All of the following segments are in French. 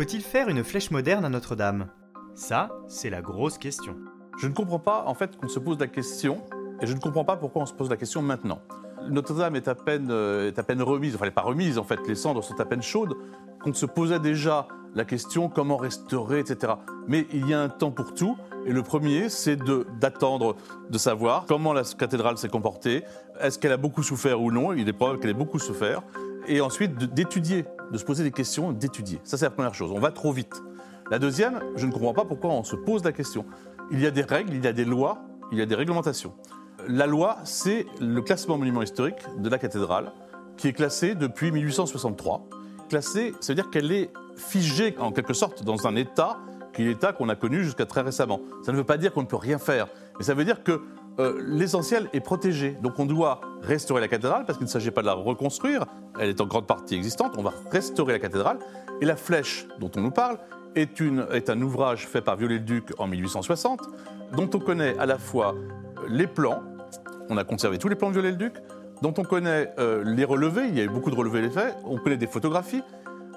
Faut-il faire une flèche moderne à Notre-Dame? Ça, c'est la grosse question. Je ne comprends pas en fait qu'on se pose la question, et je ne comprends pas pourquoi on se pose la question maintenant. Notre-Dame est à peine euh, est à peine remise, enfin elle n'est pas remise en fait, les cendres sont à peine chaudes, qu'on se posait déjà la question comment restaurer, etc. Mais il y a un temps pour tout, et le premier, c'est d'attendre de, savoir comment la cathédrale s'est comportée, est-ce qu'elle a beaucoup souffert ou non, il est probable qu'elle ait beaucoup souffert, et ensuite d'étudier, de se poser des questions, d'étudier. Ça, c'est la première chose. On va trop vite. La deuxième, je ne comprends pas pourquoi on se pose la question. Il y a des règles, il y a des lois, il y a des réglementations. La loi, c'est le classement monument historique de la cathédrale, qui est classé depuis 1863. Classée, ça veut dire qu'elle est figée en quelque sorte dans un état qui est l'état qu'on a connu jusqu'à très récemment. Ça ne veut pas dire qu'on ne peut rien faire, mais ça veut dire que euh, l'essentiel est protégé. Donc on doit restaurer la cathédrale parce qu'il ne s'agit pas de la reconstruire, elle est en grande partie existante, on va restaurer la cathédrale. Et la flèche dont on nous parle est, un ouvrage fait par Viollet-le-Duc en 1860, dont on connaît à la fois les plans, on a conservé tous les plans de Viollet-le-Duc, dont on connaît euh, les relevés, il y a eu beaucoup de relevés faits, on connaît des photographies,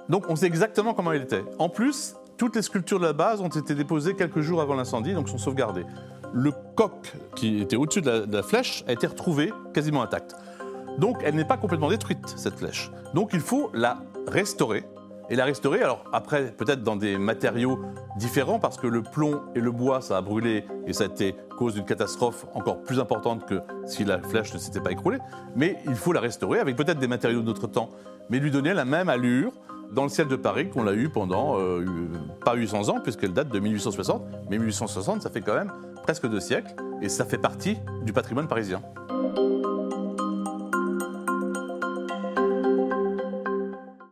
donc on sait exactement comment elle était. En plus, toutes les sculptures de la base ont été déposées quelques jours avant l'incendie, donc sont sauvegardées. Le coq qui était au-dessus de, la- flèche a été retrouvé quasiment intact. Donc elle n'est pas complètement détruite, cette flèche. Donc il faut la restaurer. Et la restaurer, alors après, peut-être dans des matériaux différents, parce que le plomb et le bois, ça a brûlé et ça a été cause d'une catastrophe encore plus importante que si la flèche ne s'était pas écroulée. Mais il faut la restaurer avec peut-être des matériaux de notre temps, mais lui donner la même allure dans le ciel de Paris qu'on l'a eu pendant euh, pas 800 ans, puisqu'elle date de 1860. Mais 1860, ça fait quand même presque deux siècles, et ça fait partie du patrimoine parisien.